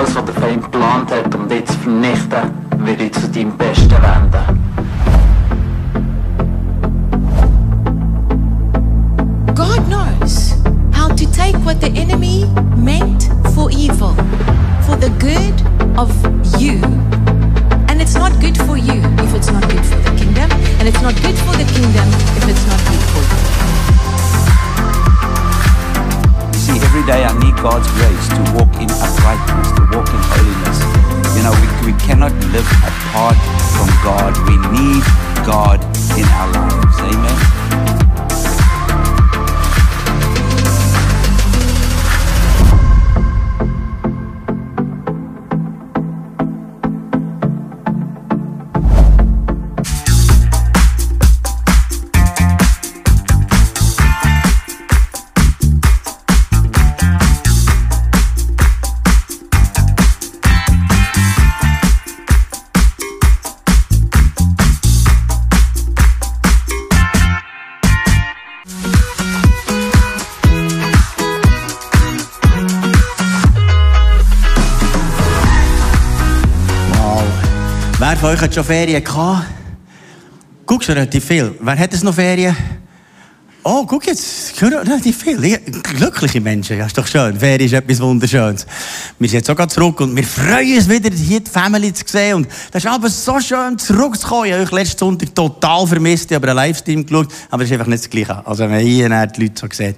alles, was der Feind geplant hat, um vernichten, ich zu deinem Besten wenden. God knows how to take what the enemy meant for evil, for the good of you. And it's not good for you if it's not good for the kingdom, and it's not good for the kingdom if it's not good for you. See, every day I need God's grace to walk in uprightness, to walk in holiness. You know, we, we cannot live apart from God. We need God in our lives. Amen. Euch hat schon Ferien gehabt? Guckst du relativ viel. Wer hat es noch Ferien? Oh, guck jetzt, ich höre relativ viel. Ich- Glückliche Menschen, ja, ist doch schön. Ferien ist etwas Wunderschönes. Wir sind jetzt auch zurück und wir freuen uns wieder, hier die Family zu sehen. Und das ist aber so schön, zurückzukommen. Ich habe euch letzten Sonntag total vermisst. Ich habe einen Livestream geschaut, aber es ist einfach nicht das Gleiche. Also, wenn man hier die Leute so sieht.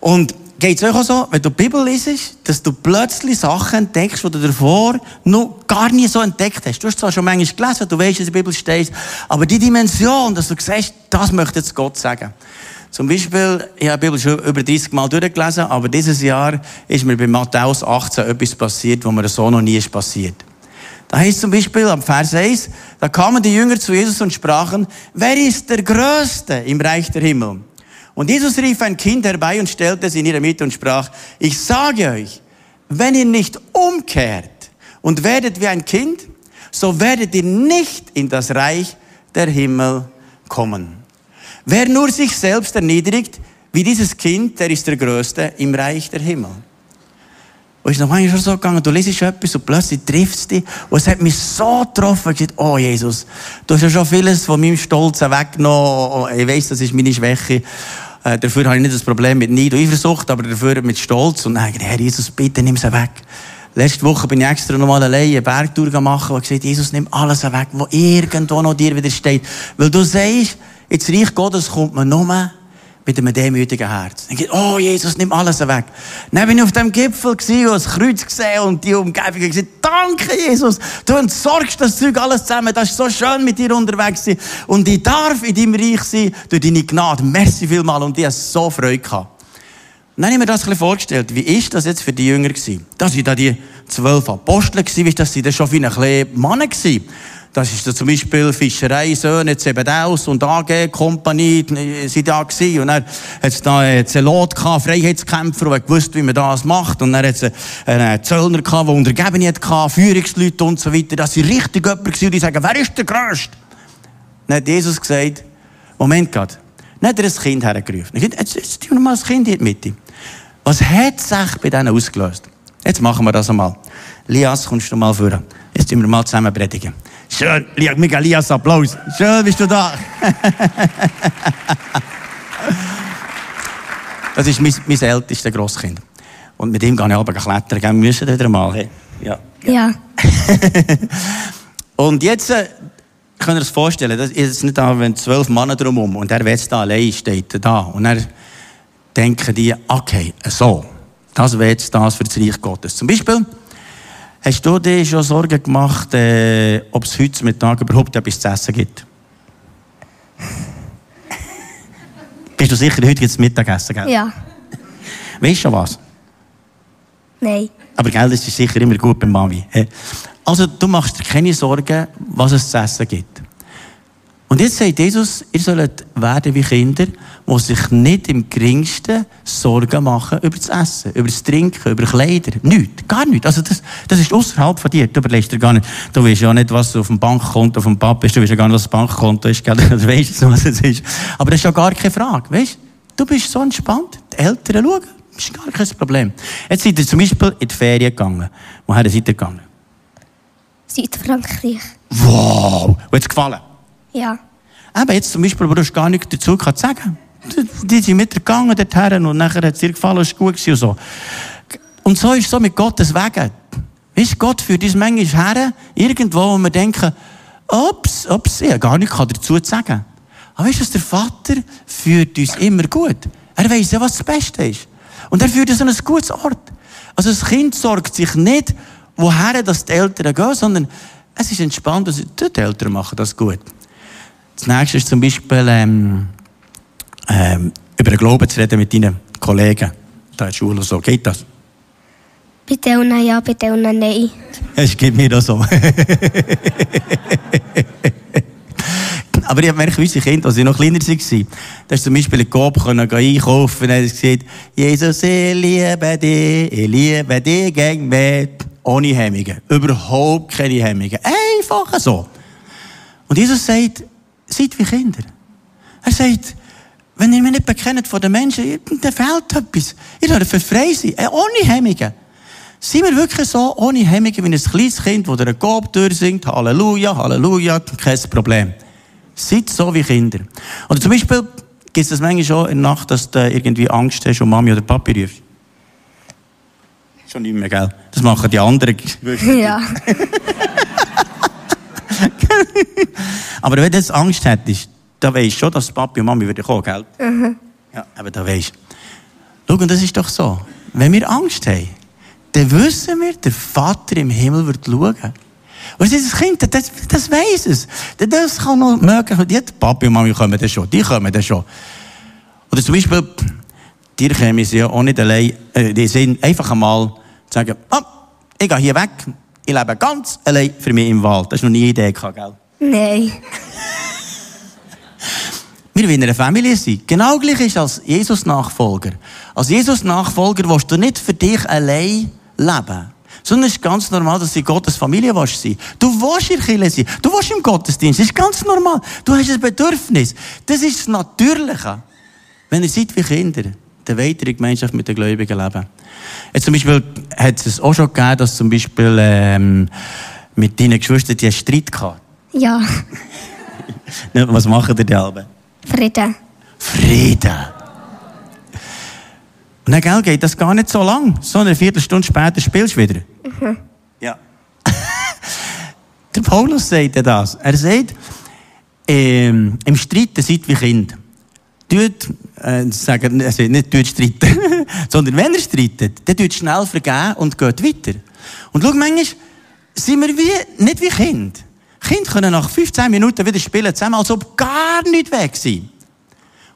Und geht es euch auch so, wenn du die Bibel liest, dass du plötzlich Sachen entdeckst, die du davor noch gar nie so entdeckt hast. Du hast zwar schon manchmal gelesen, du weißt, was in der Bibel steht, aber die Dimension, dass du siehst, das möchte jetzt Gott sagen. Zum Beispiel, ich habe die Bibel schon über 30 Mal durchgelesen, aber dieses Jahr ist mir bei Matthäus 18 etwas passiert, wo mir so noch nie ist passiert. Da heißt zum Beispiel am Vers 1, da kamen die Jünger zu Jesus und sprachen, wer ist der Größte im Reich der Himmel? Und Jesus rief ein Kind herbei und stellte es in ihre Mitte und sprach, ich sage euch, wenn ihr nicht umkehrt und werdet wie ein Kind, so werdet ihr nicht in das Reich der Himmel kommen. Wer nur sich selbst erniedrigt, wie dieses Kind, der ist der Größte im Reich der Himmel. Und ist noch manchmal schon so gegangen, du liest etwas und plötzlich trifft es dich. Und es hat mich so getroffen, gesagt, oh Jesus, du hast ja schon vieles von meinem Stolz weggenommen. Ich weiss, das ist meine Schwäche. Äh, dafür habe ich nicht das Problem mit Neid und Eifersucht, aber dafür mit Stolz. Und dann, Herr Jesus, bitte nimm sie weg. Letzte Woche bin ich extra noch mal alleine eine Bergtour gemacht und gesagt, Jesus, nimm alles weg, was irgendwo noch dir widersteht. Weil du sagst, ins Reich Gottes kommt man nur mit einem demütigen Herz. Dann geht, oh Jesus, nimm alles weg. Dann bin ich auf dem Gipfel gewesen, und das Kreuz gesehen und die Umgebung gesagt, danke Jesus, du entsorgst das Zeug alles zusammen, das ist so schön mit dir unterwegs sein und ich darf in deinem Reich sein durch deine Gnade. Merci vielmal und ich habe so Freude gehabt. Dann habe ich mir das ein bisschen vorgestellt, wie ist das jetzt für die Jünger gewesen? Das waren da die zwölf Apostel gewesen, das, sind schon wie ein Mann gewesen? Das ist da zum Beispiel Fischerei, Söhne, Zebedaus und AG, Kompanie, äh, sind da gewesen. Und dann hat es da einen Zelot gehabt, Freiheitskämpfer, der gewusst, wie man das macht. Und dann hat es einen Zöllner gehabt, der Untergebene hatte, Führungsleute und so weiter. Das sind richtig jemand gewesen, die sagen, wer ist der Größte? Dann hat Jesus gesagt, Moment gerade. Dann hat er ein Kind hergerufen. Er gesagt, jetzt, jetzt tun wir mal das Kind in die Mitte. Was hat sich bei denen ausgelöst? Jetzt machen wir das einmal. Lias, kommst du mal vor. Jetzt tun wir mal zusammen predigen. Schön, Lias, mega Lias, Applaus. Schön, bist du da. das ist mein, mein ältestes Grosskind. Und mit ihm gehe ich aber klettern. Wir müssen wieder mal. Hey. Ja. Ja. Und jetzt äh, könnt ihr euch vorstellen, das ist nicht da, wenn zwölf Männer drumherum und er jetzt da allein steht, da. Und dann denken die, okay, so, das wäre jetzt das für das Reich Gottes. Zum Beispiel, hast du dir schon Sorgen gemacht, äh, ob es heute Mittag überhaupt etwas zu essen gibt? Bist du sicher, heute gibt es Mittagessen, gell? Ja. Weißt du schon was? Nein. Aber Geld ist sicher immer gut bei Mami. hä? Also, du machst dir keine Sorgen, was es zu essen gibt. Und jetzt sagt Jesus, ihr sollt werden wie Kinder, die sich nicht im geringsten Sorgen machen über das Essen, über das Trinken, über Kleider. Nichts. Gar nichts. Also das, das ist außerhalb von dir. Du überlegst dir gar nicht. Du weißt ja nicht, was auf dem Bankkonto vom Papa ist. Du weißt ja gar nicht, was das Bankkonto ist. Gell? Du weißt was es ist. Aber das ist ja gar keine Frage. Weißt du, bist so entspannt. Die Eltern schauen. ist gar kein Problem. Jetzt seid ihr zum Beispiel in die Ferien gegangen. Woher seid ihr gegangen? Südfrankreich. Wow! Und hat's gefallen? Ja. Eben, jetzt zum Beispiel, wo du gar nichts dazu zu sagen. Die- sind mit dir gegangen dorthin und nachher hat es dir gefallen, es war gut und so. Und so ist es so mit Gottes Wegen. Weißt du, Gott führt uns manchmal her, irgendwo, wo wir denken, ups, ups, ich habe gar nichts dazu zu sagen. Aber weißt du, der Vater führt uns immer gut. Er weiß ja, was das Beste ist. Und er führt uns an ein gutes Ort. Also das Kind sorgt sich nicht, woher dass die Eltern gehen, sondern es ist entspannt, dass die Eltern machen das gut. Das nächste ist zum Beispiel, ähm, ähm, über den Glauben zu reden mit deinen Kollegen. Da in der Schule so. Geht das? Bei denen ja, bei denen nein. Es geht mir auch so. Aber ich habe gemerkt, unsere Kinder, als sie noch kleiner waren, da ist zum Beispiel in Coop einkaufen und haben gesagt, Jesus, ich liebe dich, ich liebe dich gegen mich. Ohne Hemmungen. Überhaupt keine Hemmungen. Einfach so. Und Jesus sagt, seid wie Kinder. Er sagt, wenn ihr mich nicht bekennt von den Menschen, dann fehlt etwas. Ihr dürft frei sein, äh, ohne Hemmungen. Sind wir wirklich so ohne Hemmungen wie ein kleines Kind, das der Gob durchsingt, Halleluja, Halleluja, kein Problem. Seid so wie Kinder. Oder zum Beispiel gibt es das manchmal schon in der Nacht, dass du irgendwie Angst hast und Mami oder Papi rufst. Schon nicht mehr, gell? Das machen die anderen. Ja. Aber wenn du jetzt Angst hättest, dann weisst du schon, dass Papi und Mami wieder kommen, gell? Ja, aber da weisst du. Schau, und das ist doch so. Wenn wir Angst haben, dann wissen wir, der Vater im Himmel wird schauen. Und das Kind, das, das weiss es. Das kann noch möglich. Die Papi und Mami kommen dann schon. Die kommen dann schon. Oder zum Beispiel, dir kämen sie ja auch nicht allein, äh, die sind einfach einmal zu sagen, ah, ich gehe hier weg, ich lebe ganz allein für mich im Wald. Das ist noch nie eine Idee gell? Nein. Wir wollen eine Familie sein. Genau gleich ist als Jesus-Nachfolger. Als Jesus-Nachfolger willst du nicht für dich allein leben. Sondern es ist ganz normal, dass du in Gottes Familie willst sein. Du willst in Kirche sein. Du willst im Gottesdienst. Das ist ganz normal. Du hast ein Bedürfnis. Das ist das Natürliche. Wenn ihr seid wie Kinder, dann ihr in Gemeinschaft mit den Gläubigen leben. Jetzt zum Beispiel hat es auch schon gegeben, dass zum Beispiel ähm, mit deinen Geschwistern die einen Streit gehabt. Ja. Was machen die alle? Frieden. Frieden. Und dann gell, geht das gar nicht so lang. So eine Viertelstunde später spielst du wieder. Ja. Der Paulus sagt ja das. Er sagt, ähm, im Streit seid wie Kind. Tut, äh, sagen, also nicht streiten, sondern wenn ihr streitet, dann tut schnell vergeben und geht weiter. Und schau, manchmal sind wir wie, nicht wie Kind. Kinder können nach 15 Minuten wieder spielen zusammen, als ob gar nicht weg sind.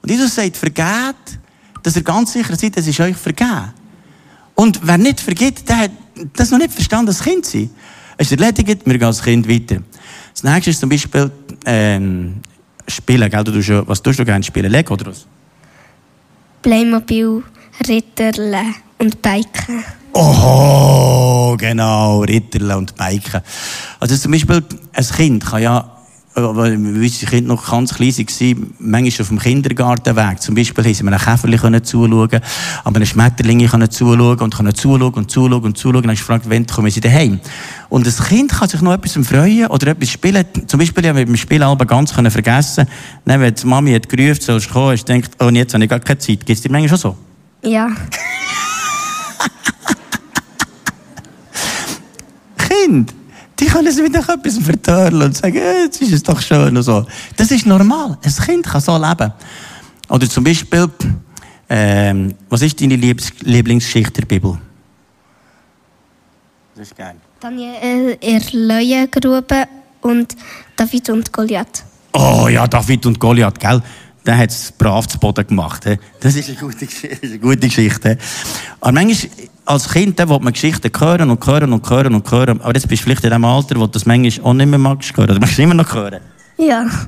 Und Jesus sagt, vergeht, dass ihr ganz sicher seid, es ist euch vergeben. Und wer nicht vergibt, der hat das noch nicht verstanden, dass Kind sind. Es ist erledigt, wir gehen als Kind weiter. Das nächste ist zum Beispiel, ähm, Spielen, gell? Du tust was tust du gerne spielen? Lego oder was? Playmobil, Ritterle und Biken. Oh, genau, Ritterle und Biken. Also zum Beispiel, ein Kind kann ja, weil unsere Kinder noch ganz klein waren, manchmal auf dem Kindergartenweg, zum Beispiel, haben sie einem Käferli zuschauen, aber einem Schmetterling zuschauen und können zuschauen und zuschauen und zuschauen. Und dann hast du gefragt, wann kommen sie daheim? Und ein Kind kann sich noch etwas freuen oder etwas spielen. Zum Beispiel, ich beim Spielen aber ganz können vergessen. Dann, wenn die Mami hat gerufen, sollst du kommen, hast du gedacht, oh, jetzt habe ich gar keine Zeit. Geht es dir manchmal schon so? Ja. Kind, die können sich wieder etwas vertörlen und sagen, jetzt ist es doch schön und so. Das ist normal. Ein Kind kann so leben. Oder zum Beispiel, ähm, was ist deine Lieblingsgeschichte der Bibel? Das ist geil. Daniel in Löwengrube und David und Goliath. Oh ja, David und Goliath, gell? Der hat es brav zu Boden gemacht. he. Das ist eine gute, eine gute Geschichte. Aber manchmal, als Kind, dann will man Geschichten hören und hören und hören und hören. Aber jetzt bist du vielleicht in dem Alter, wo du das manchmal auch nicht mehr magst hören. Oder magst du immer noch hören? Ja.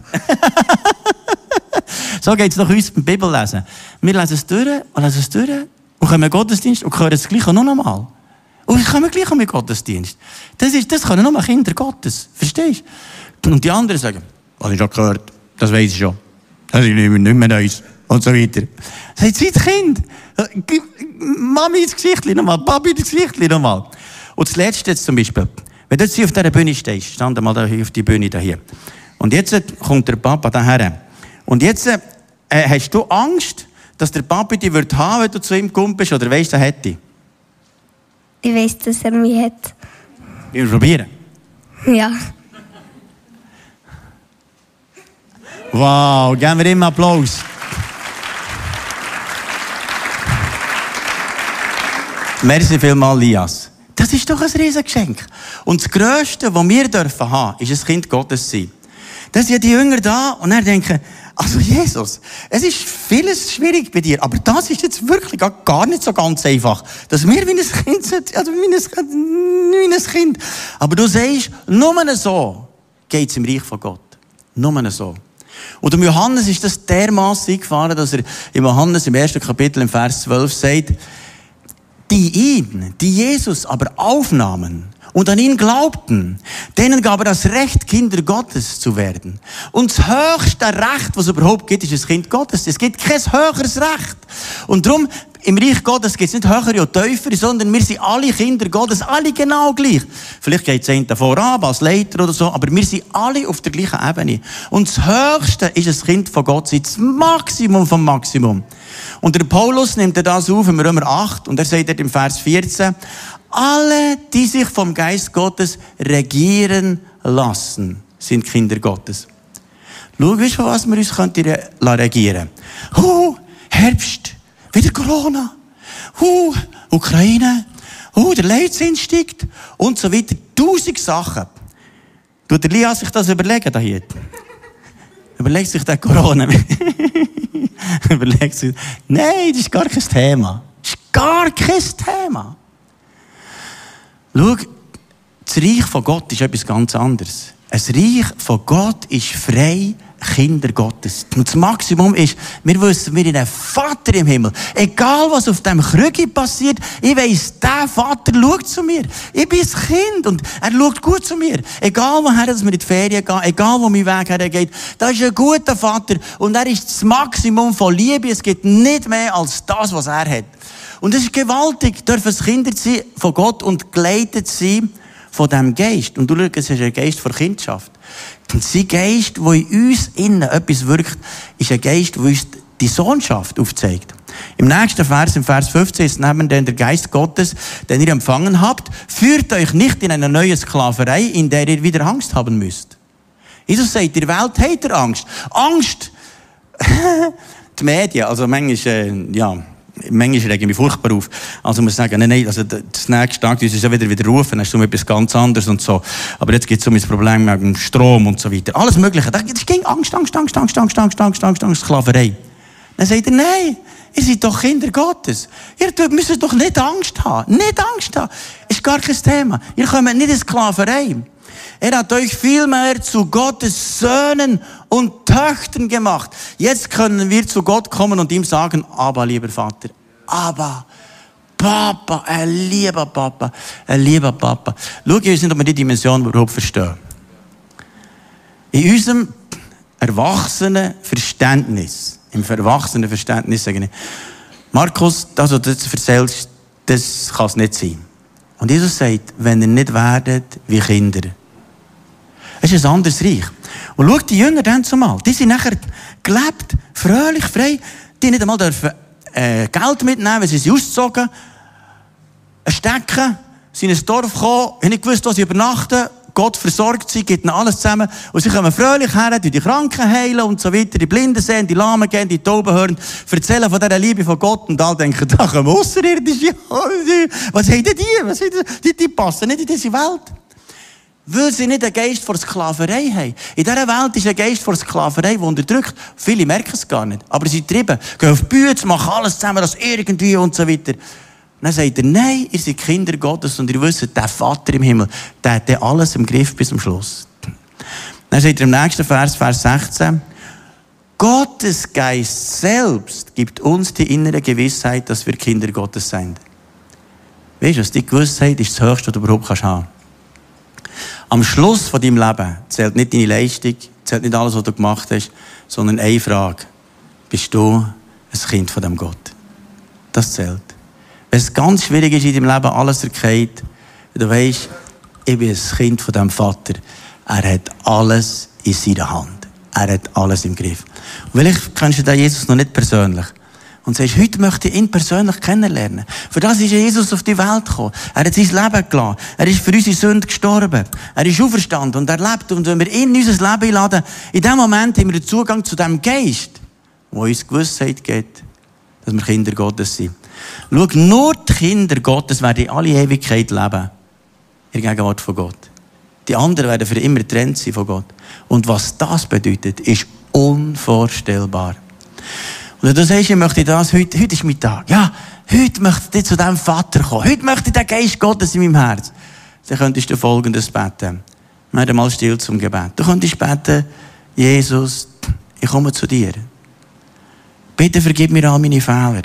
So geht es doch uns beim Bibellesen. Wir lesen es durch und lesen es durch und kommen Gottesdienst und hören es gleich auch noch einmal. Und wir kommen gleich auch den Gottesdienst. Das, ist, das können nur Kinder Gottes. Verstehst du? Und die anderen sagen, habe ich schon gehört, das weiß ich schon. Das ist nicht mehr, Neues. Und so weiter. Sagt, seid Kind. Gib Mami ins Gesicht nochmal, Papi ins Gesicht nochmal. Und das Letzte jetzt zum Beispiel. Wenn du jetzt hier auf dieser Bühne stehst, stand mal da hier auf die Bühne da hier. Und jetzt kommt der Papa daher. Und jetzt äh, hast du Angst, dass der Papa dich wird haben, wenn du zu ihm kommst, oder weißt du, er hätte? Ich weiß, dass er mich hat. Wir probieren. Ja. Wow, geben wir ihm Applaus. Merci vielmals, Lias. Das ist doch ein Riesengeschenk. Und das Größte, was wir dürfen haben, ist ein Kind Gottes sein. Da sind die Jünger da und er denken, also Jesus, es ist vieles schwierig bei dir, aber das ist jetzt wirklich gar nicht so ganz einfach, dass wir wie ein Kind sind, also wie ein, wie ein Kind. Aber du sagst, nur so geht es im Reich von Gott. Nur so. Und um Johannes ist das dermaßen eingefahren, dass er im Johannes im ersten Kapitel im Vers 12 sagt, die ihn, die Jesus aber aufnahmen und an ihn glaubten, denen gab er das Recht, Kinder Gottes zu werden. Und das höchste Recht, was es überhaupt gibt, ist das Kind Gottes. Es gibt kein höheres Recht. Und darum, im Reich Gottes gibt es nicht höhere und tiefere, sondern wir sind alle Kinder Gottes, alle genau gleich. Vielleicht geht es einen davor ab, als Leiter oder so, aber wir sind alle auf der gleichen Ebene. Und das Höchste ist das Kind von Gott, das Maximum vom Maximum. Und der Paulus nimmt das auf im Römer 8 und er sagt dort im Vers 14, alle, die sich vom Geist Gottes regieren lassen, sind Kinder Gottes. Schau, weißt du, was wir uns regieren Huh, Herbst, wieder Corona. Huh, Ukraine. Huh, der Leitzins steigt. Und so weiter. Tausend Sachen. Tut der Lia sich das überlegen da hier? Überlegt sich der Corona. Überlegt sich, nein, das ist gar kein Thema. Das ist gar kein Thema. Schau, das Reich von Gott ist etwas ganz anderes. Ein Reich von Gott ist frei, Kinder Gottes. Und das Maximum ist, wir wissen, wir haben einen Vater im Himmel. Egal, was auf dem Krüge passiert, ich weiss, der Vater schaut zu mir. Ich bin ein Kind und er schaut gut zu mir. Egal, woher wir in die Ferien gehen, egal, wo mein Weg hergeht, da ist ein guter Vater und er ist das Maximum von Liebe. Es gibt nicht mehr als das, was er hat. Und es ist gewaltig, dürfen es Kinder sein von Gott und geleitet sein von diesem Geist. Und du schaust, es ist ein Geist von Kindschaft. Und sein Geist, der in uns innen etwas wirkt, ist ein Geist, der uns die Sohnschaft aufzeigt. Im nächsten Vers, im Vers 15, ist neben denn der Geist Gottes, den ihr empfangen habt, führt euch nicht in eine neue Sklaverei, in der ihr wieder Angst haben müsst. Jesus sagt, der Welt habt ihr Angst. Angst! die Medien, also manchmal, äh, ja, manchmal rege ich mich furchtbar auf. Also muss ich sagen, nein, nein, also das nächste Tag, du ja wieder wieder rufen, hast du um etwas ganz anderes und so. Aber jetzt gibt es um das Problem mit dem Strom und so weiter. Alles Mögliche. Das ging Angst, Angst, Angst, Angst, Angst, Angst, Angst, Angst, Angst, Sklaverei. Dann sagt er, nein, ihr seid doch Kinder Gottes. Ihr müsst doch nicht Angst haben. Nicht Angst haben. Ist gar kein Thema. Ihr kommt nicht in Sklaverei. Er hat euch vielmehr zu Gottes Söhnen und Töchtern gemacht. Jetzt können wir zu Gott kommen und ihm sagen, aber lieber Vater, aber Papa, ein lieber Papa, ein lieber Papa. Schau, ich weiß nicht, ob wir die Dimension überhaupt verstehen. In unserem erwachsenen Verständnis, im erwachsenen Verständnis sage ich, Markus, das, was du jetzt erzählst, das kann es nicht sein. Und Jesus sagt, wenn ihr nicht werdet wie Kinder, es ist ein anderes Reich. Und schau, die Jünger dann zumal, die sind nachher gelebt, fröhlich, frei. Die nicht einmal dürfen, äh, Geld mitnehmen, wenn sie sie ausgezogen. Ein Stecken, sind ins Dorf gekommen, haben nicht gewusst, wo sie übernachten. Gott versorgt sie, gibt ihnen alles zusammen. Und sie kommen fröhlich her, die Kranken heilen und so weiter, die Blinden sehen, die Lahmen gehen, die Tauben hören, erzählen von dieser Liebe von Gott und alle denken, da kommen Außerirdische. Was haben die? Was haben die? Die, die passen nicht in diese Welt. Weil sie nicht einen Geist vor Sklaverei haben. In dieser Welt ist ein Geist vor Sklaverei, der unterdrückt. Viele merken es gar nicht. Aber sie treiben, gehen auf die Bühne, machen alles zusammen, das irgendwie und so weiter. Dann sagt er, nein, ihr seid Kinder Gottes und ihr wisst, der Vater im Himmel, der hat alles im Griff bis zum Schluss. Dann sagt er im nächsten Vers, Vers 16, Gottes Geist selbst gibt uns die innere Gewissheit, dass wir Kinder Gottes sind. Weißt du, die Gewissheit ist das Höchste, was du überhaupt haben kannst. Am Schluss von deinem Leben zählt nicht deine Leistung, zählt nicht alles, was du gemacht hast, sondern eine Frage. bist du ein Kind von dem Gott. Das zählt. Wenn es ganz schwierig ist in deinem Leben, alles erkennt, du weißt, ich bin ein Kind von dem Vater. Er hat alles in seiner Hand. Er hat alles im Griff. Und vielleicht kennst du den Jesus noch nicht persönlich. Und sagst, heute möchte ich ihn persönlich kennenlernen. Für das ist Jesus auf die Welt gekommen. Er hat sein Leben gelassen. Er ist für unsere Sünde gestorben. Er ist auferstanden und er lebt. Und wenn wir ihn in unser Leben einladen, in dem Moment haben wir den Zugang zu dem Geist, wo uns Gewissheit gibt, dass wir Kinder Gottes sind. Schau, nur die Kinder Gottes werden in alle Ewigkeit leben. In Gegenwart von Gott. Die anderen werden für immer getrennt sein von Gott. Und was das bedeutet, ist unvorstellbar. Und wenn du sagst, ich möchte das, heute, heute ist mein Tag. Ja, heute möchte ich zu diesem Vater kommen. Heute möchte ich den Geist Gottes in meinem Herz. Dann könntest du folgendes beten. Werde mal still zum Gebet. Du könntest beten, Jesus, ich komme zu dir. Bitte vergib mir all meine Fehler.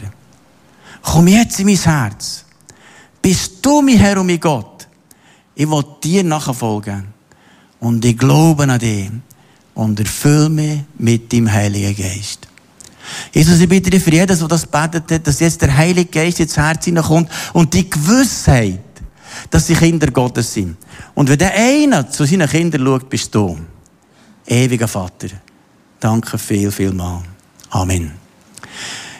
Komm jetzt in mein Herz. Bist du mein Herr und mein Gott? Ich will dir nachfolgen. Und ich glaube an dich. Und erfülle mich mit deinem Heiligen Geist. Jesus, ich bitte dich für jeden, der das betet hat, dass jetzt der Heilige Geist ins Herz hineinkommt und die Gewissheit, dass sie Kinder Gottes sind. Und wenn der eine zu seinen Kindern schaut, bist du. Ewiger Vater. Danke viel, viel mal. Amen.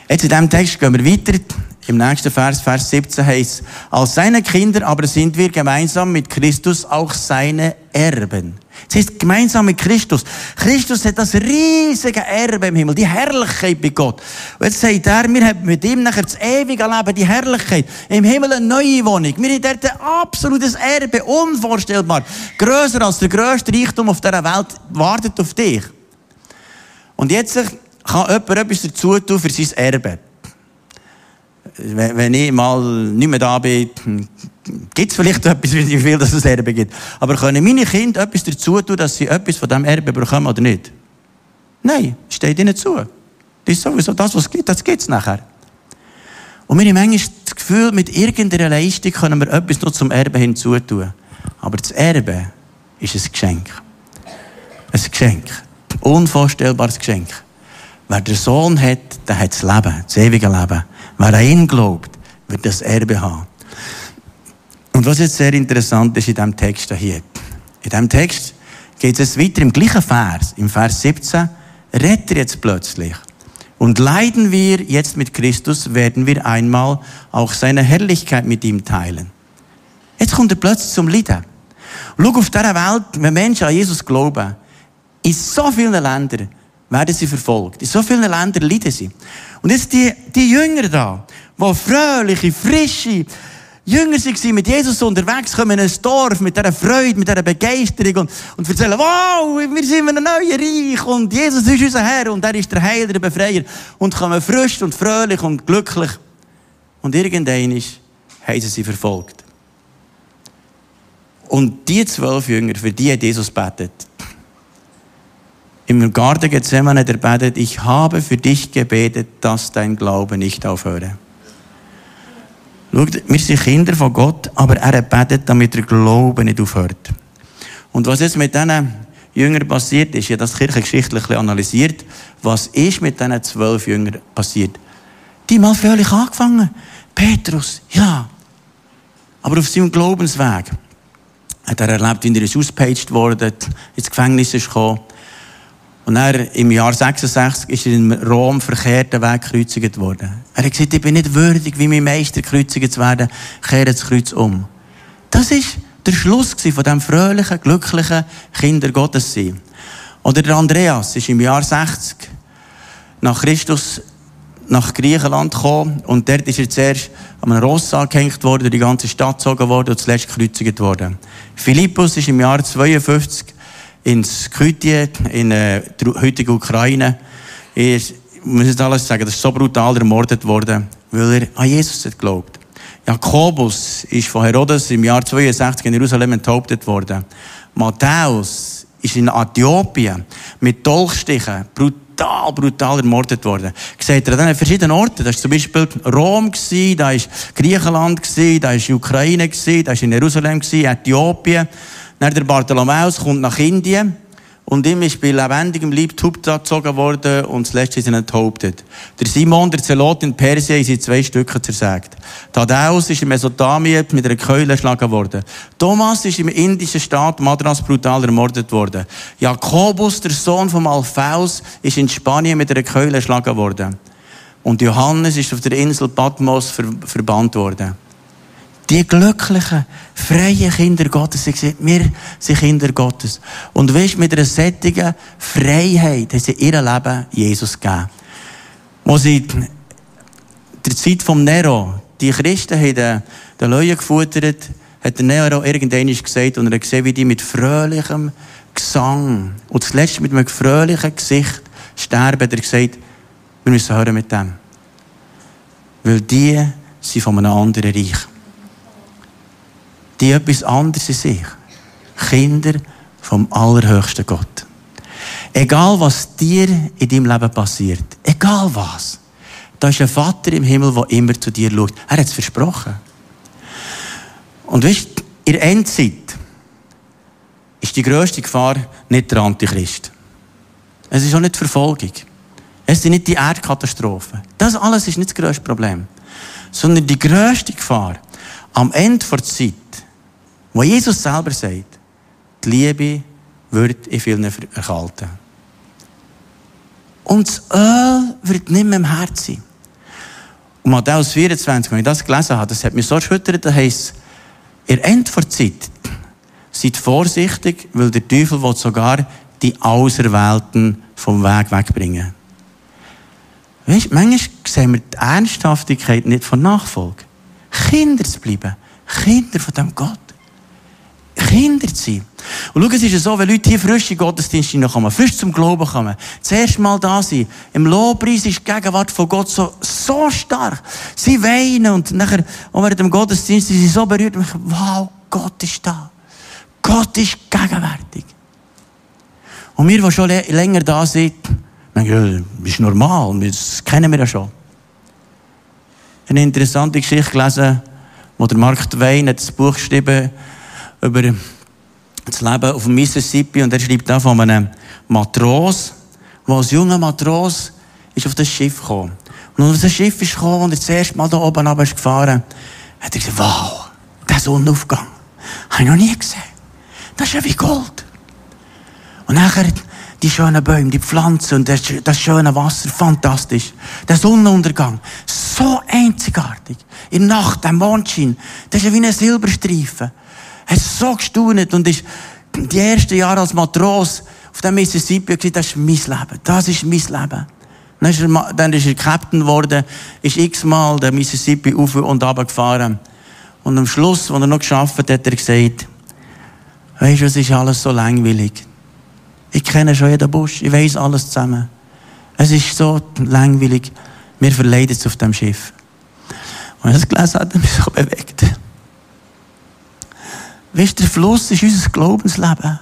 Jetzt in diesem Text gehen wir weiter. Im nächsten Vers, Vers 17 heißt, als seine Kinder aber sind wir gemeinsam mit Christus auch seine Erben. Das heißt, gemeinsam mit Christus. Christus hat das riesige Erbe im Himmel, die Herrlichkeit bei Gott. Und jetzt sagt er, wir haben mit ihm nachher das ewige Leben, die Herrlichkeit. Im Himmel eine neue Wohnung. Wir haben dort ein absolutes Erbe, unvorstellbar. Größer als der grösste Reichtum auf dieser Welt wartet auf dich. Und jetzt kann jemand etwas dazu tun für sein Erbe wenn ich mal nicht mehr da bin, gibt es vielleicht etwas, wie viel dass es Erbe gibt. Aber können meine Kinder etwas dazu tun, dass sie etwas von diesem Erbe bekommen oder nicht? Nein, steht ihnen zu. Das ist sowieso das, was es gibt, das gibt es nachher. Und wir haben manchmal das Gefühl, mit irgendeiner Leistung können wir etwas noch zum Erbe hinzutun. Aber das Erbe ist ein Geschenk. Ein Geschenk. Unvorstellbares Geschenk. Wer den Sohn hat, der hat das Leben, das ewige Leben. Wer an ihn glaubt, wird das Erbe haben. Und was jetzt sehr interessant ist in diesem Text hier. In diesem Text geht es weiter im gleichen Vers, im Vers 17, redet er jetzt plötzlich. Und leiden wir jetzt mit Christus, werden wir einmal auch seine Herrlichkeit mit ihm teilen. Jetzt kommt er plötzlich zum Leiden. schau auf dieser Welt, wenn Menschen an Jesus glauben, in so vielen Ländern werden sie verfolgt. In so vielen Ländern leiden sie. Und jetzt die, die Jünger da, die fröhliche, frische Jünger waren mit Jesus unterwegs, kommen in ein Dorf mit dieser Freude, mit dieser Begeisterung und, und erzählen, wow, wir sind in einem neuen Reich und Jesus ist unser Herr und er ist der Heiler, der Befreier und kommen frisch und fröhlich und glücklich. Und irgendwann haben sie sie verfolgt. Und die zwölf Jünger, für die hat Jesus betet. Im Garten Gethsemane hat er betet, ich habe für dich gebetet, dass dein Glaube nicht aufhöre. Schaut, wir sind Kinder von Gott, aber er betet, damit der Glaube nicht aufhört. Und was jetzt mit diesen Jüngern passiert ist, ja das kirchengeschichtlich analysiert, was ist mit diesen zwölf Jüngern passiert? Die mal fröhlich angefangen. Petrus, ja. Aber auf seinem Glaubensweg hat er erlebt, wie er ist ausgepaged worden, ins Gefängnis ist gekommen, und er, im Jahr 66 ist er in Rom verkehrten Weg gekreuzigt worden. Er hat gesagt, ich bin nicht würdig, wie mein Meister gekreuzigt zu werden, kehre das Kreuz um. Das ist der Schluss von diesem fröhlichen, glücklichen Kinder Gottes sein. Oder der Andreas ist im Jahr 60 nach Christus nach Griechenland gekommen und dort ist er zuerst an einem Ross angehängt worden, durch die ganze Stadt gezogen worden und zuletzt gekreuzigt worden. Philippus ist im Jahr 52 in äh, der heutigen Ukraine. Ich muss jetzt alles sagen, das ist so brutal ermordet worden, weil er an Jesus hat geglaubt. Jakobus ist von Herodes im Jahr 62 in Jerusalem enthauptet worden. Matthäus ist in Äthiopien mit Dolchstichen brutal, brutal ermordet worden. Seht ihr, an verschiedenen Orten. Das war zum Beispiel Rom, da war Griechenland, da war Ukraine, da war in Jerusalem, Äthiopien. Dann der Bartholomäus kommt nach Indien Und ihm ist bei lebendigem Leib Hauptsache gezogen worden und das letzte ist ihn enthauptet. Der Simon, der Zelot in Persien, ist in zwei Stücke zersägt. Thaddeus ist in Mesopotamien mit einer Keule erschlagen worden. Thomas ist im indischen Staat Madras brutal ermordet worden. Jakobus, der Sohn von Alphaeus, ist in Spanien mit einer Keule erschlagen worden. Und Johannes ist auf der Insel Patmos ver verbannt worden. Die glücklichen, freien Kinder Gottes, sie gesagt, wir sind Kinder Gottes. Und weißt, mit einer sättigen Freiheit haben sie ihr Leben Jesus gegeben. Wo sie der Zeit vom Nero, die Christen haben den, den Leuen gefuttert, hat der Nero irgendwann gesagt, und er hat gesehen, wie die mit fröhlichem Gesang und zuletzt mit einem fröhlichen Gesicht sterben, hat er gesagt, wir müssen hören mit dem. Weil die sind von einem anderen Reich die etwas anderes in sich. Kinder vom allerhöchsten Gott. Egal was dir in deinem Leben passiert, egal was, da ist ein Vater im Himmel, der immer zu dir schaut. Er hat es versprochen. Und weißt, in der Endzeit ist die grösste Gefahr nicht der Antichrist. Es ist auch nicht die Verfolgung. Es sind nicht die Erdkatastrophen. Das alles ist nicht das grösste Problem. Sondern die grösste Gefahr am Ende der Zeit wo Jesus selber sagt, die Liebe wird in vielen erkalten. Und das Öl wird nicht mehr im Herz sein. Und Matthäus 24, wenn ich das gelesen habe, das hat mich so erschüttert, da heisst, ihr Ende der Zeit, seid vorsichtig, weil der Teufel will sogar die Auserwählten vom Weg wegbringen. Weißt, manchmal sehen wir die Ernsthaftigkeit nicht von Nachfolge. Kinder zu bleiben. Kinder von dem Gott. Kinder zu sein. Und schau, es ist so, wenn Leute hier frisch in Gottesdienst kommen, frisch zum Glauben kommen, zuerst mal da sind, im Lobpreis ist die Gegenwart von Gott so, so stark. Sie weinen und nachher, auch während dem Gottesdienst, sind sie so berührt und denken, wow, Gott ist da. Gott ist gegenwärtig. Und wir, die schon länger da sind, denken, das ist normal, das kennen wir ja schon. Eine interessante Geschichte gelesen, wo der Mark Twain hat das Buch geschrieben über das Leben auf dem Mississippi und er schreibt da von einem Matros, der als junger Matros ist auf das Schiff gekommen. Und als das Schiff ist gekommen und er das erste Mal da oben runter ist gefahren, hat er gesagt, wow, der Sonnenaufgang. Habe ich noch nie gesehen. Das ist ja wie Gold. Und nachher die schönen Bäume, die Pflanzen und das, das schöne Wasser, fantastisch. Der Sonnenuntergang, so einzigartig. In der Nacht, der Mondschein, das ist ja wie ein Silberstreifen hat so gestaunet und ist die ersten Jahre als Matros auf dem Mississippi gesagt, das ist mein Leben. Das ist mein Leben. Dann ist er, dann ist er Captain geworden, ist x-mal den Mississippi auf und runter gefahren. Und am Schluss, als er noch geschafft hat, hat er gesagt, weisst du, es ist alles so langweilig. Ich kenne schon jeden Busch, ich weiß alles zusammen. Es ist so langweilig. Wir verleiden es auf dem Schiff. Und als er das gelesen hat, hat er mich so bewegt. Weißt du, der Fluss ist unser Glaubensleben.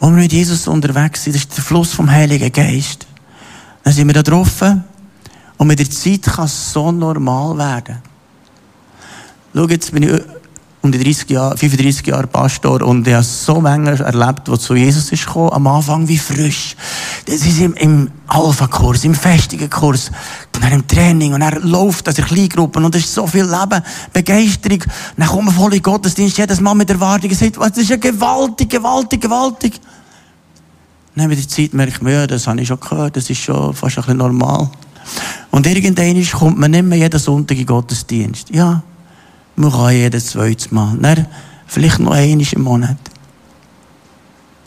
Wo wir mit Jesus unterwegs sind, das ist der Fluss vom Heiligen Geist. Dann sind wir da drauf. Und mit der Zeit kann es so normal werden. Schau, jetzt bin ich um die 30 Jahre, 35 Jahre Pastor und ich habe so Menge erlebt, die zu Jesus ist gekommen, am Anfang wie frisch. Das ist im, im Alpha-Kurs, im Festigen-Kurs, dann im Training und er läuft aus der Kleingruppen und es ist so viel Leben, Begeisterung. Dann kommen wir voll in Gottesdienst, jedes Mal mit Erwartung und sagt, das ist ja gewaltig, gewaltig, gewaltig. Dann mit der Zeit merke ich, ja, das habe ich schon gehört, das ist schon fast ein bisschen normal. Und irgendwann kommt man nicht mehr jeden Sonntag in Gottesdienst. Ja, man kann jedes zweites Mal. Dann vielleicht noch einmal im Monat.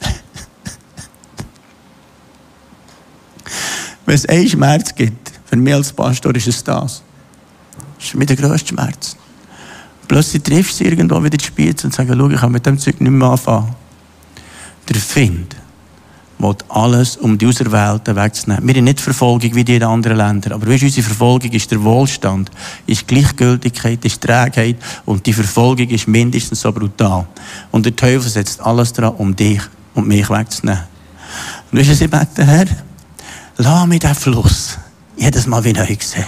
Wenn es einen Schmerz gibt, für mich als Pastor ist es das. Das ist mir der grösste Schmerz. Plötzlich triffst du irgendwo wieder die Spitze und sagst, schau, ich kann mit dem Zeug nicht mehr anfangen. Der Find will alles, um die Auserwählten wegzunehmen. Wir haben nicht Verfolgung wie die in anderen Ländern. Aber weißt, unsere Verfolgung ist der Wohlstand, ist Gleichgültigkeit, ist Trägheit und die Verfolgung ist mindestens so brutal. Und der Teufel setzt alles daran, um dich und mich wegzunehmen. Und weißt du, sie beten, Herr, lass mich den Fluss jedes Mal wieder sehen.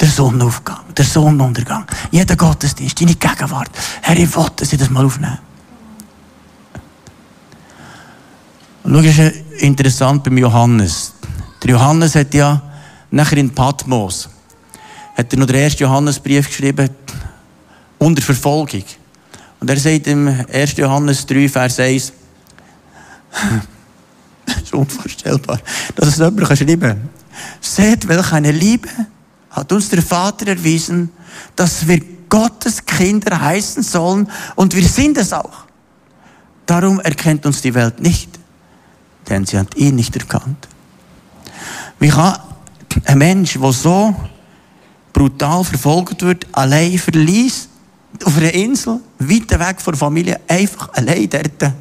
Der Sonnenaufgang, der Sonnenuntergang, jeder Gottesdienst, deine Gegenwart. Herr, ich wollte sie das mal aufnehmen. Und schau, ist interessant beim Johannes. Der Johannes hat ja nachher in Patmos, hat er noch den ersten Johannesbrief geschrieben, unter Verfolgung. Und er sagt im 1. Johannes 3, Vers 1, das ist unvorstellbar, dass es jemand schreiben kann. Seht, welch eine Liebe hat uns der Vater erwiesen, dass wir Gottes Kinder heißen sollen und wir sind es auch. Darum erkennt uns die Welt nicht, denn sie hat ihn nicht erkannt. Wie kann ein Mensch, der so brutal verfolgt wird, allein verließ, auf einer Insel, weit weg von der Familie, einfach allein dort,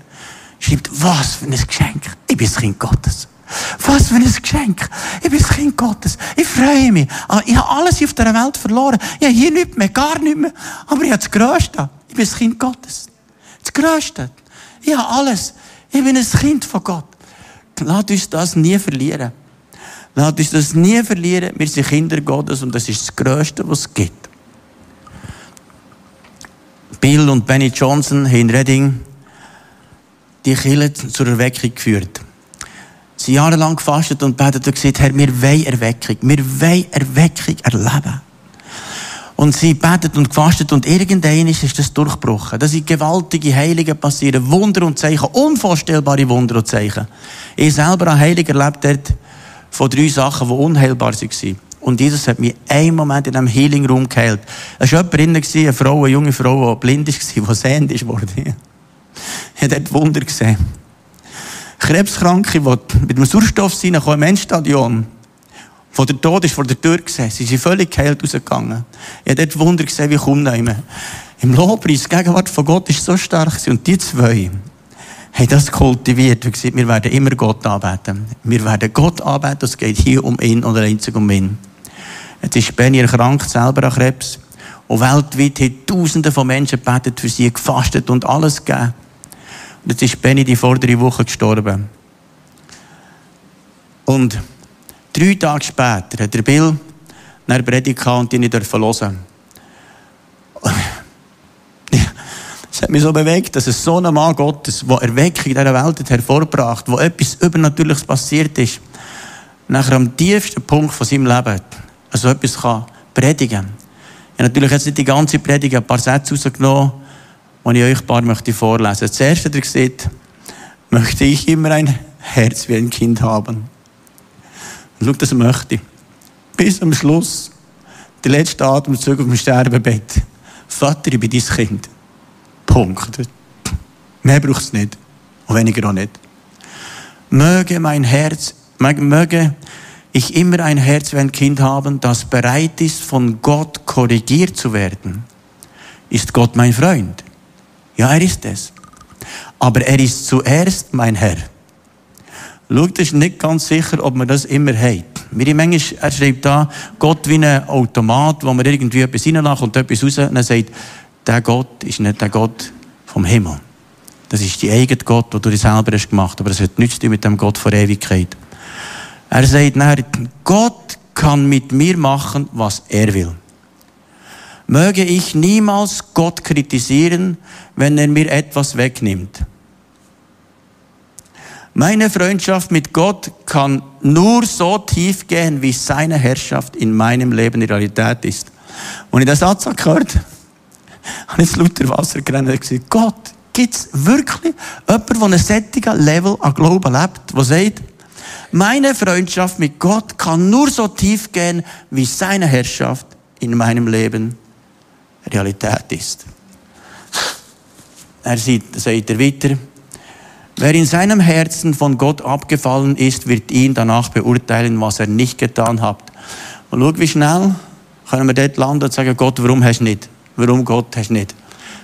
schreibt, was für ein Geschenk. Ich bin das Kind Gottes. Was für ein Geschenk. Ich bin das Kind Gottes. Ich freue mich. Ah, ich habe alles auf dieser Welt verloren. Ich habe hier nichts mehr, gar nichts mehr. Aber ich habe das Größte. Ich bin das Kind Gottes. Das Größte. Ich habe alles. Ich bin ein Kind von Gott. Lass uns das nie verlieren. Lass uns das nie verlieren. Wir sind Kinder Gottes und das ist das Größte, was es gibt. Bill und Benny Johnson haben in Reading die Kirche zur Erweckung geführt. Sie haben jahrelang gefastet und betet und gesagt, Herr, wir wollen Erweckung. Wir wollen Erweckung erleben. Und sie betet und gefastet und irgendwann ist das durchgebrochen. Da sind gewaltige Heiligen passieren, Wunder und Zeichen, unvorstellbare Wunder und Zeichen. Ich selber habe Heilig erlebt dort von drei Sachen, die unheilbar waren. Und Jesus hat mich einen Moment in einem Healing Room geheilt. Da war jemand drin, eine Frau, eine junge Frau, die blind war, die sehend worden. Ich habe dort Wunder gesehen. Krebskranke, die mit einem Sauerstoff reinkommen im Endstadion, wo der Tod ist vor der Tür gesehen. Sie sind völlig geheilt rausgegangen. Ich habe dort Wunder gesehen, wie kaum noch Im Lobpreis, die Gegenwart von Gott ist so stark und die zwei haben das kultiviert und gesagt, wir werden immer Gott anbeten. Wir werden Gott anbeten, es geht hier um ihn und einzig um ihn. Jetzt ist Benny erkrankt, selber an Krebs. Und weltweit haben Tausende von Menschen gebetet für sie, gefastet und alles gegeben. Und jetzt ist Benny die vordere Woche gestorben. Und drei Tage später hat der Bill eine Predigt und die nicht hören. Es hat mich so bewegt, dass es so ein Mann Gottes, der Erweckung in dieser Welt hat hervorgebracht wo etwas Übernatürliches passiert ist, nachher am tiefsten Punkt von seinem Leben also etwas kann predigen kann. Ich habe natürlich jetzt nicht die ganze Predigt, ein paar Sätze rausgenommen, die ich euch ein paar möchte vorlesen. Das erste, ihr seht, möchte ich immer ein Herz wie ein Kind haben. Schau, das möchte ich. Bis am Schluss, der letzte Atemzug auf dem Sterbebett. Vater, ich bin dein Kind. Punkt. Mehr braucht es nicht. Und weniger auch nicht. Möge mein Herz, möge ich immer ein Herz wie ein Kind haben, das bereit ist, von Gott korrigiert zu werden. Ist Gott mein Freund? Ja, er ist es. Aber er ist zuerst mein Herr. Schaut, es ist nicht ganz sicher, ob man das immer hat. Mir manchmal, er schreibt da, Gott wie ein Automat, wo man irgendwie etwas reinlässt und etwas raus, und er sagt, der Gott ist nicht der Gott vom Himmel. Das ist die eigene Gott, die du dir selber hast gemacht. Aber das hat nichts mit dem Gott vor Ewigkeit. Er sagt nachher, Gott kann mit mir machen, was er will. Möge ich niemals Gott kritisieren, wenn er mir etwas wegnimmt. Meine Freundschaft mit Gott kann nur so tief gehen, wie seine Herrschaft in meinem Leben Realität ist. Und ich den Satz gehört habe ich lauter Wasser gerannt und gesagt, Gott, gibt es wirklich jemanden, der einen sättigen Level an Glauben lebt, der sagt, meine Freundschaft mit Gott kann nur so tief gehen, wie seine Herrschaft in meinem Leben Realität ist. Er sagt, sagt er weiter, wer in seinem Herzen von Gott abgefallen ist, wird ihn danach beurteilen, was er nicht getan hat. Und schau, wie schnell können wir dort landen und sagen, Gott, warum hast du nicht? Warum Gott hast du nicht?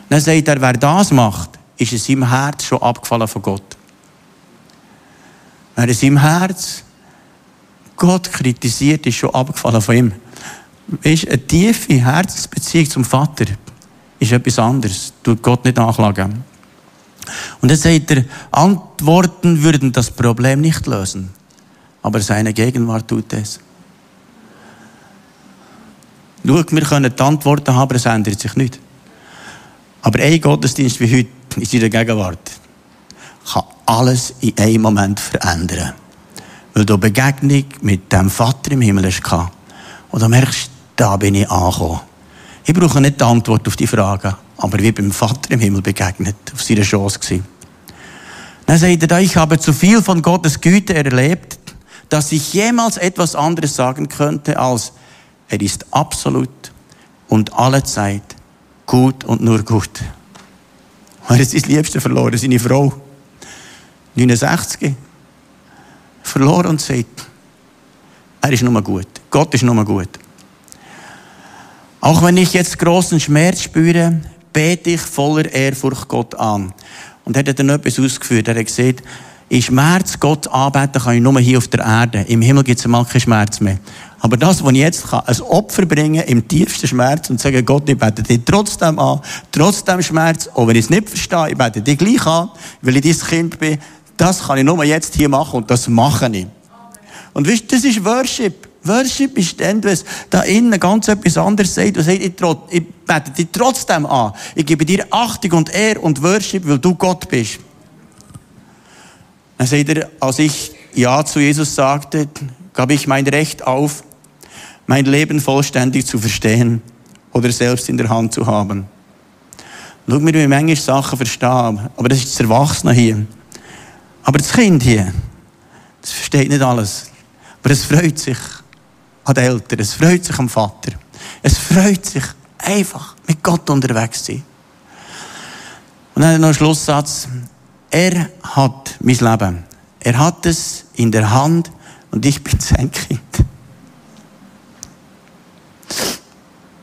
Dann sagt er, wer das macht, ist in seinem Herz schon abgefallen von Gott. Wer in seinem Herz Gott kritisiert, ist schon abgefallen von ihm. Weißt, eine tiefe Herzensbeziehung zum Vater ist etwas anderes. Tut Gott nicht nachlagen. Und dann sagt er, Antworten würden das Problem nicht lösen. Aber seine Gegenwart tut es. Schau, wir können die Antworten haben, aber es ändert sich nicht. Aber ein Gottesdienst wie heute in seiner Gegenwart kann alles in einem Moment verändern. Weil du Begegnung mit dem Vater im Himmel hast. Und du merkst, da bin ich angekommen. Ich brauche nicht die Antwort auf die Frage, aber wie beim Vater im Himmel begegnet, auf seiner Chance gewesen. Dann sagt er ich habe zu viel von Gottes Güte erlebt, dass ich jemals etwas anderes sagen könnte als, er ist absolut und alle Zeit gut und nur gut. Er hat sein Liebste verloren, seine Frau. 69. Verloren und sagt, er ist nur gut. Gott ist nur gut. Auch wenn ich jetzt großen Schmerz spüre, bete ich voller Ehrfurcht Gott an. Und er hat dann etwas ausgeführt. Er hat gesagt, in Schmerz Gott anbeten kann ich nur hier auf der Erde. Im Himmel gibt es mal keinen Schmerz mehr. Aber das, was ich jetzt kann, ein Opfer bringen im tiefsten Schmerz und sagen, Gott, ich bete dich trotzdem an, trotzdem Schmerz, auch wenn ich es nicht verstehe, ich bete dich gleich an, weil ich dein Kind bin, das kann ich nur jetzt hier machen und das mache ich. Und weißt, das ist Worship. Worship ist dann, wenn es da innen ganz etwas anderes sagt und sagt, ich, ich bete dich trotzdem an. Ich gebe dir Achtung und Ehre und Worship, weil du Gott bist. Dann sagt er, als ich Ja zu Jesus sagte, gab ich mein Recht auf, mein Leben vollständig zu verstehen oder selbst in der Hand zu haben. Schau mir, wie manchmal Sachen verstehe, aber das ist das Erwachsene hier. Aber das Kind hier, das versteht nicht alles. Aber es freut sich an den Eltern, es freut sich am Vater. Es freut sich einfach mit Gott unterwegs zu sein. Und dann noch ein Schlusssatz. Er hat mein Leben. Er hat es in der Hand und ich bin sein Kind.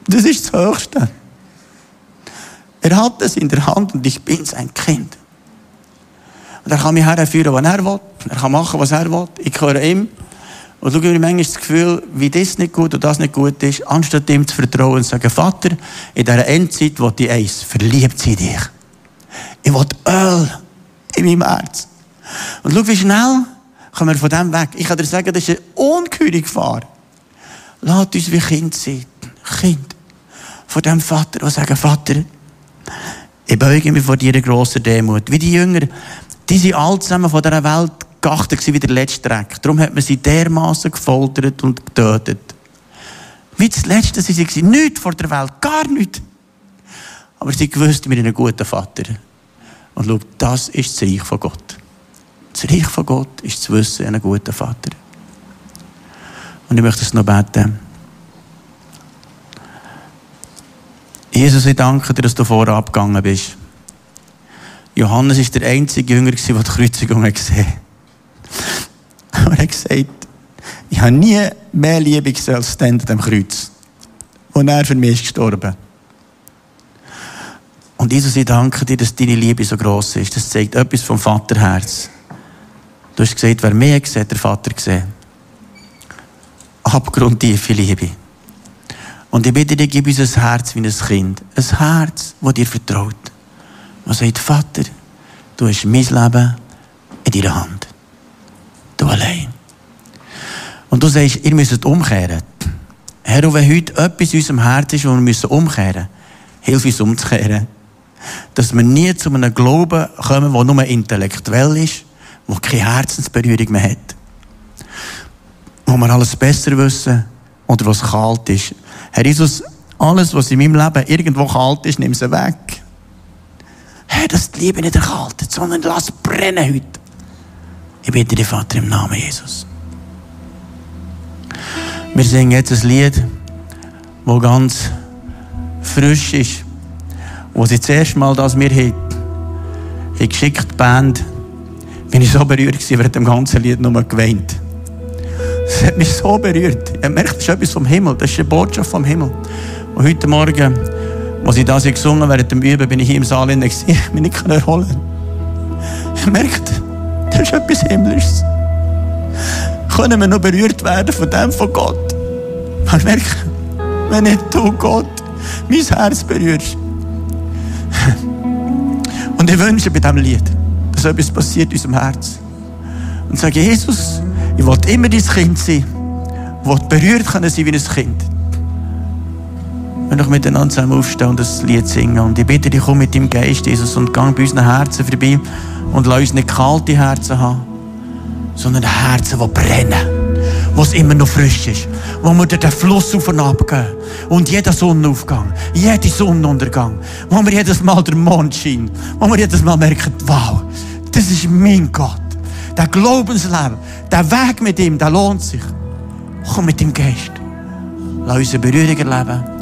Das ist das Höchste. Er hat es in der Hand und ich bin sein Kind. Und er kann mich herführen, was er will. Er kann machen, was er will. Ich höre ihm. Und schaue mir manchmal das Gefühl, wie das nicht gut und das nicht gut ist, anstatt ihm zu vertrauen und zu sagen, Vater, in dieser Endzeit will ich eins, verliebt sie dich. Ich will Öl in meinem Herz. Und schau, wie schnell kommen wir von dem weg. Ich kann dir sagen, das ist eine ungeheure Gefahr. Lass uns wie Kind sein. Kind. Von dem Vater, der sagen, Vater, ich beuge mich vor dir grossen Demut. Wie die Jünger, die sind alle zusammen von dieser Welt geachtet wie der letzte Dreck. Darum hat man sie dermaßen gefoltert und getötet. Wie das Letzte sie waren. Nichts vor der Welt. Gar nichts. Aber sie wussten, wir einen guten Vater. Und schau, das ist das Reich von Gott. Das Reich von Gott ist zu wissen, einen guten Vater. Und ich möchte es noch beten. Jesus, ich danke dir, dass du vorab gegangen bist. Johannes ist der einzige Jünger, der die Kreuzigung gesehen hat. Er hat gesagt, ich habe nie mehr Liebe gesehen als dann an dem Kreuz, wo er für mich ist gestorben. Und Jesus, ich danke dir, dass deine Liebe so groß ist. Das zeigt etwas vom Vaterherz. Du hast gesagt, wer mehr sieht, der Vater gesehen. Abgrundtiefe Liebe. Und ich bitte dich, gib uns ein Herz wie ein Kind. Ein Herz, das dir vertraut. Das sagt, Vater, du hast mein Leben in deiner Hand. Du allein. Und du sagst, ihr müsst umkehren. Herr, und wenn heute etwas in unserem Herz ist, wo wir umkehren müssen, hilf uns umzukehren. Dass wir nie zu einem Glauben kommen, der nur intellektuell ist, der keine Herzensberührung mehr hat. Wo wir alles besser wissen oder was kalt ist. Herr Jesus, alles, was in meinem Leben irgendwo kalt ist, nimm es weg. Herr, dass die Liebe nicht erkaltet, sondern lass brennen heute. Ich bitte dich, Vater, im Namen Jesus. Wir singen jetzt ein Lied, das ganz frisch ist, wo sie das erste Mal das mir hat. Ich geschickt die Band, bin ich so berührt gewesen, während dem ganzen Lied nur geweint. Es hat mich so berührt. Ich merke, das ist etwas vom Himmel. Das ist eine Botschaft vom Himmel. Und heute Morgen, als ich das gesungen während dem Üben, bin ich hier im Saal in Ich mich nicht erholen Ich merke, das ist etwas Himmlisches. Können wir noch berührt werden von dem von Gott? Man merkt, wenn nicht du, Gott, mein Herz berührst. Und ich wünsche bei diesem Lied, dass etwas passiert in unserem Herz. Und sage, Jesus, ich will immer dein Kind sein. Ich will berührt sein wie ein Kind. Wir noch miteinander zusammen aufstehen und das Lied singen. Und ich bitte dich, komm mit deinem Geist, Jesus, und gang bei unseren Herzen vorbei und lass uns nicht kalte Herzen haben, sondern Herzen, die brennen, wo es immer noch frisch ist, wo wir durch den Fluss auf und ab gehen und jeder Sonnenaufgang, jeder Sonnenuntergang, wo wir jedes Mal der Mond scheint, wo wir jedes Mal merken, wow, das ist mein Gott. Der Glaubensleben, der Weg mit ihm, der lohnt sich. Komm mit dem Geist. Lass uns eine Berührung erleben.